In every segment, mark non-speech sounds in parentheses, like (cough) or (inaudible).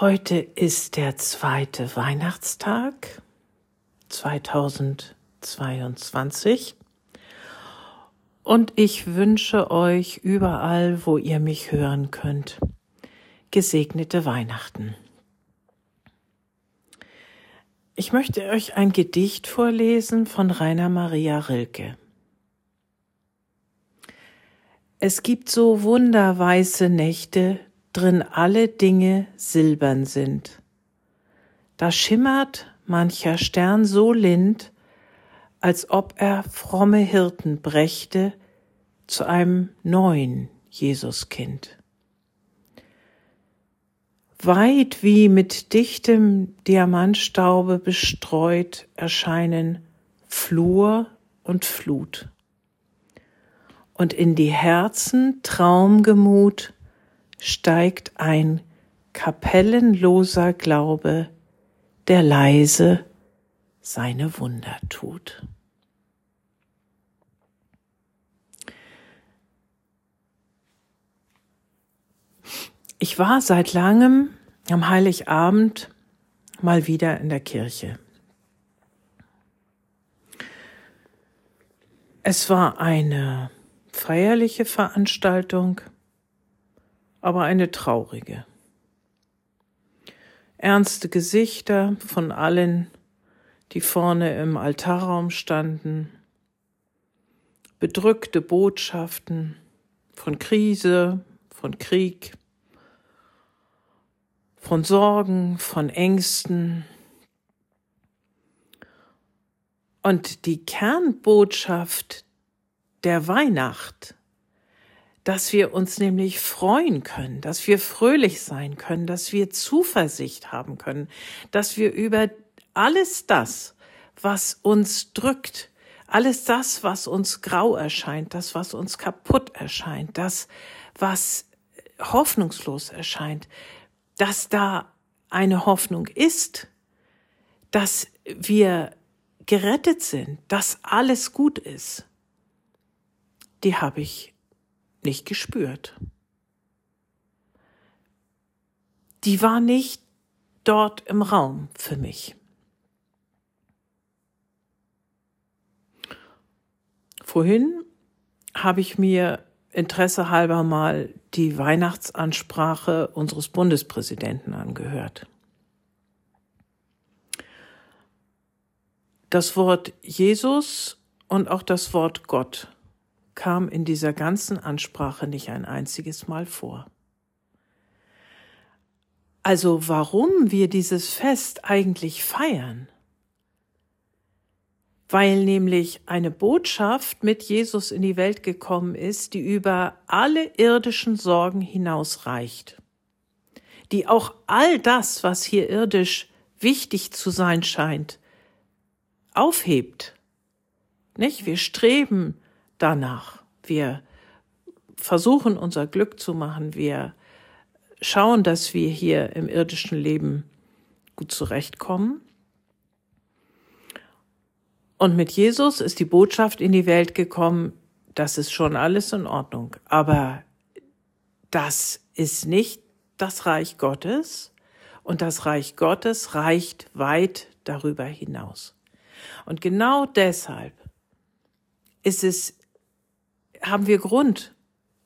Heute ist der zweite Weihnachtstag 2022 und ich wünsche euch überall, wo ihr mich hören könnt, gesegnete Weihnachten. Ich möchte euch ein Gedicht vorlesen von Rainer Maria Rilke. Es gibt so wunderweiße Nächte, drin alle Dinge silbern sind. Da schimmert mancher Stern so lind, als ob er fromme Hirten brächte zu einem neuen Jesuskind. Weit wie mit dichtem Diamantstaube bestreut erscheinen Flur und Flut. Und in die Herzen Traumgemut steigt ein kapellenloser Glaube, der leise seine Wunder tut. Ich war seit langem am Heiligabend mal wieder in der Kirche. Es war eine feierliche Veranstaltung aber eine traurige. Ernste Gesichter von allen, die vorne im Altarraum standen, bedrückte Botschaften von Krise, von Krieg, von Sorgen, von Ängsten. Und die Kernbotschaft der Weihnacht dass wir uns nämlich freuen können, dass wir fröhlich sein können, dass wir Zuversicht haben können, dass wir über alles das, was uns drückt, alles das, was uns grau erscheint, das, was uns kaputt erscheint, das, was hoffnungslos erscheint, dass da eine Hoffnung ist, dass wir gerettet sind, dass alles gut ist, die habe ich nicht gespürt. Die war nicht dort im Raum für mich. Vorhin habe ich mir Interesse halber mal die Weihnachtsansprache unseres Bundespräsidenten angehört. Das Wort Jesus und auch das Wort Gott kam in dieser ganzen Ansprache nicht ein einziges Mal vor. Also warum wir dieses Fest eigentlich feiern? Weil nämlich eine Botschaft mit Jesus in die Welt gekommen ist, die über alle irdischen Sorgen hinausreicht, die auch all das, was hier irdisch wichtig zu sein scheint, aufhebt. Nicht? Wir streben danach. Wir versuchen unser Glück zu machen. Wir schauen, dass wir hier im irdischen Leben gut zurechtkommen. Und mit Jesus ist die Botschaft in die Welt gekommen, das ist schon alles in Ordnung. Aber das ist nicht das Reich Gottes und das Reich Gottes reicht weit darüber hinaus. Und genau deshalb ist es haben wir Grund,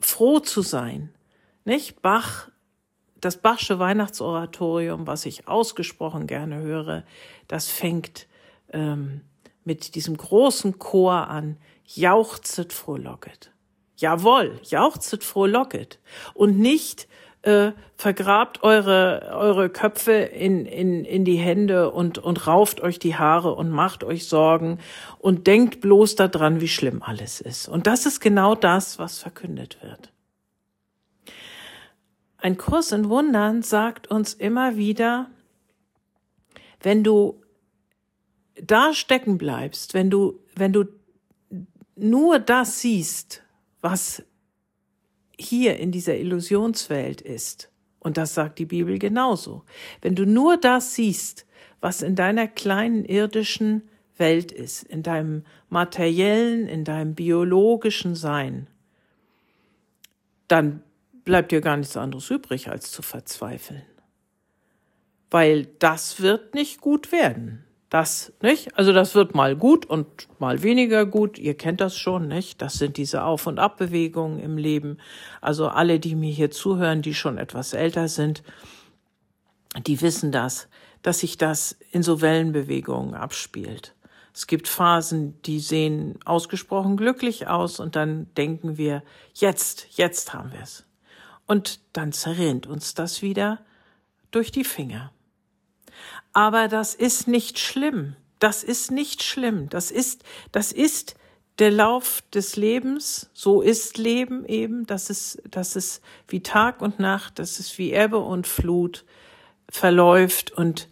froh zu sein. Nicht? Bach, das Bachsche Weihnachtsoratorium, was ich ausgesprochen gerne höre, das fängt ähm, mit diesem großen Chor an. Jauchzet frohlocket. Jawohl, jauchzet frohlocket. Und nicht äh, vergrabt eure, eure Köpfe in, in, in die Hände und, und rauft euch die Haare und macht euch Sorgen und denkt bloß daran, wie schlimm alles ist. Und das ist genau das, was verkündet wird. Ein Kurs in Wundern sagt uns immer wieder, wenn du da stecken bleibst, wenn du, wenn du nur das siehst, was hier in dieser Illusionswelt ist, und das sagt die Bibel genauso, wenn du nur das siehst, was in deiner kleinen irdischen Welt ist, in deinem materiellen, in deinem biologischen Sein, dann bleibt dir gar nichts anderes übrig, als zu verzweifeln. weil das wird nicht gut werden. Das, nicht? Also das wird mal gut und mal weniger gut. Ihr kennt das schon, nicht? Das sind diese Auf- und Abbewegungen im Leben. Also alle, die mir hier zuhören, die schon etwas älter sind, die wissen das, dass sich das in so Wellenbewegungen abspielt. Es gibt Phasen, die sehen ausgesprochen glücklich aus und dann denken wir, jetzt, jetzt haben wir es. Und dann zerrinnt uns das wieder durch die Finger. Aber das ist nicht schlimm. Das ist nicht schlimm. Das ist, das ist der Lauf des Lebens. So ist Leben eben. Das ist, das ist wie Tag und Nacht. Das ist wie Ebbe und Flut verläuft und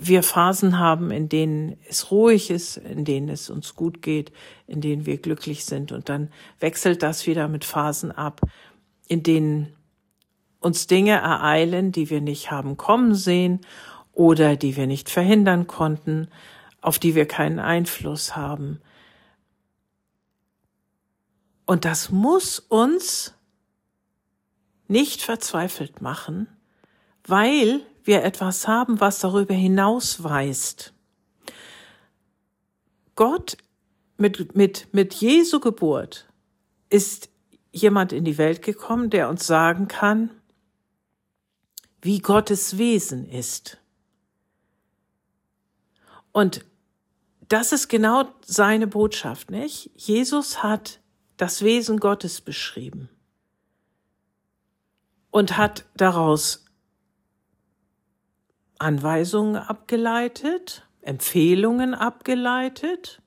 wir Phasen haben, in denen es ruhig ist, in denen es uns gut geht, in denen wir glücklich sind. Und dann wechselt das wieder mit Phasen ab, in denen uns Dinge ereilen, die wir nicht haben kommen sehen oder die wir nicht verhindern konnten, auf die wir keinen Einfluss haben. Und das muss uns nicht verzweifelt machen, weil wir etwas haben, was darüber hinaus weist. Gott mit, mit, mit Jesu Geburt ist jemand in die Welt gekommen, der uns sagen kann, wie Gottes Wesen ist. Und das ist genau seine Botschaft, nicht? Jesus hat das Wesen Gottes beschrieben und hat daraus Anweisungen abgeleitet, Empfehlungen abgeleitet,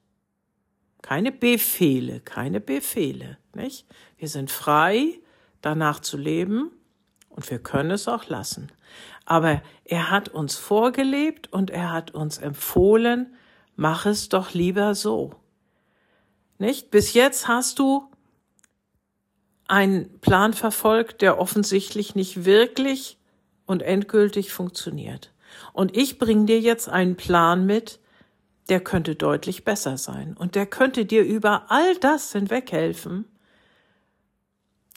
keine Befehle, keine Befehle, nicht? Wir sind frei, danach zu leben und wir können es auch lassen. Aber er hat uns vorgelebt und er hat uns empfohlen, mach es doch lieber so. Nicht? Bis jetzt hast du einen Plan verfolgt, der offensichtlich nicht wirklich und endgültig funktioniert. Und ich bringe dir jetzt einen Plan mit, der könnte deutlich besser sein. Und der könnte dir über all das hinweghelfen,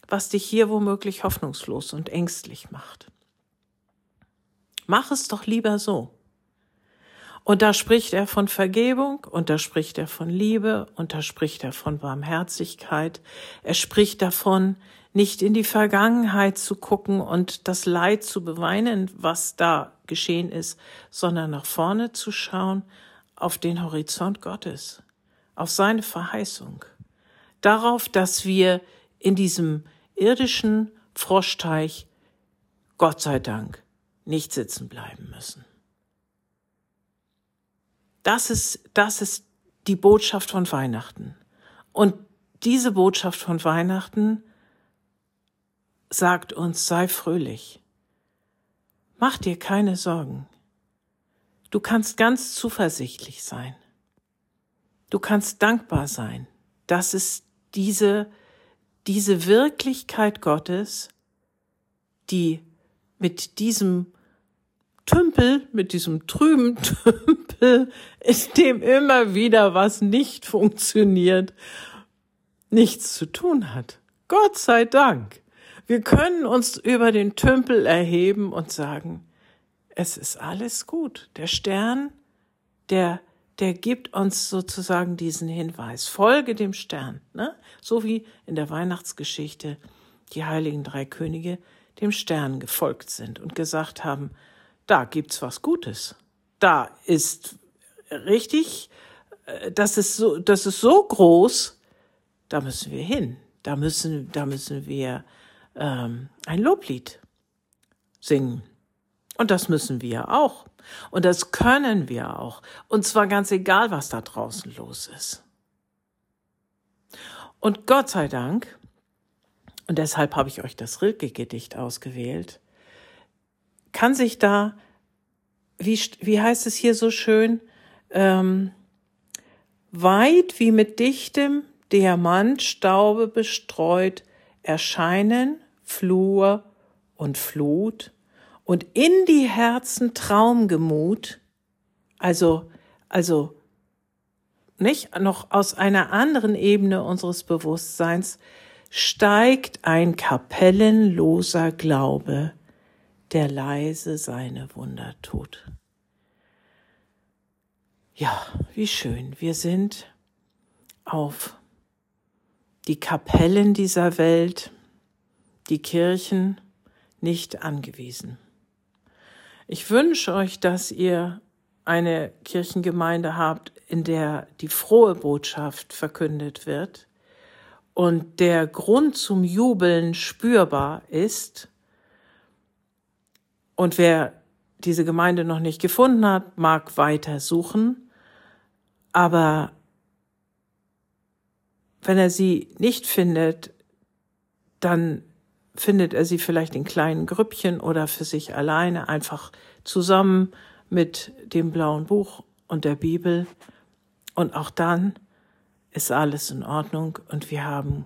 was dich hier womöglich hoffnungslos und ängstlich macht. Mach es doch lieber so. Und da spricht er von Vergebung, und da spricht er von Liebe, und da spricht er von Barmherzigkeit. Er spricht davon, nicht in die Vergangenheit zu gucken und das Leid zu beweinen, was da geschehen ist, sondern nach vorne zu schauen auf den Horizont Gottes, auf seine Verheißung, darauf, dass wir in diesem irdischen Froschteich, Gott sei Dank, nicht sitzen bleiben müssen. Das ist, das ist die Botschaft von Weihnachten. Und diese Botschaft von Weihnachten sagt uns, sei fröhlich. Mach dir keine Sorgen. Du kannst ganz zuversichtlich sein. Du kannst dankbar sein, dass es diese, diese Wirklichkeit Gottes, die mit diesem Tümpel, mit diesem trüben (laughs) Tümpel, in dem immer wieder was nicht funktioniert, nichts zu tun hat. Gott sei Dank. Wir können uns über den Tümpel erheben und sagen, es ist alles gut. Der Stern, der, der gibt uns sozusagen diesen Hinweis. Folge dem Stern, ne? So wie in der Weihnachtsgeschichte die heiligen drei Könige dem Stern gefolgt sind und gesagt haben, da gibt's was Gutes. Da ist richtig, äh, das ist so, das ist so groß, da müssen wir hin. Da müssen, da müssen wir ähm, ein Loblied singen. Und das müssen wir auch. Und das können wir auch. Und zwar ganz egal, was da draußen los ist. Und Gott sei Dank, und deshalb habe ich euch das Rilke-Gedicht ausgewählt, kann sich da, wie, wie heißt es hier so schön, ähm, weit wie mit dichtem Diamantstaube bestreut erscheinen Flur und Flut und in die Herzen Traumgemut, also, also, nicht, noch aus einer anderen Ebene unseres Bewusstseins, steigt ein kapellenloser Glaube der leise seine Wunder tut. Ja, wie schön. Wir sind auf die Kapellen dieser Welt, die Kirchen nicht angewiesen. Ich wünsche euch, dass ihr eine Kirchengemeinde habt, in der die frohe Botschaft verkündet wird und der Grund zum Jubeln spürbar ist. Und wer diese Gemeinde noch nicht gefunden hat, mag weiter suchen. Aber wenn er sie nicht findet, dann findet er sie vielleicht in kleinen Grüppchen oder für sich alleine, einfach zusammen mit dem blauen Buch und der Bibel. Und auch dann ist alles in Ordnung und wir haben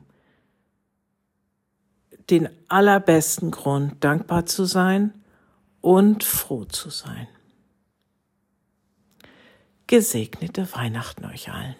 den allerbesten Grund, dankbar zu sein und froh zu sein. Gesegnete Weihnachten euch allen.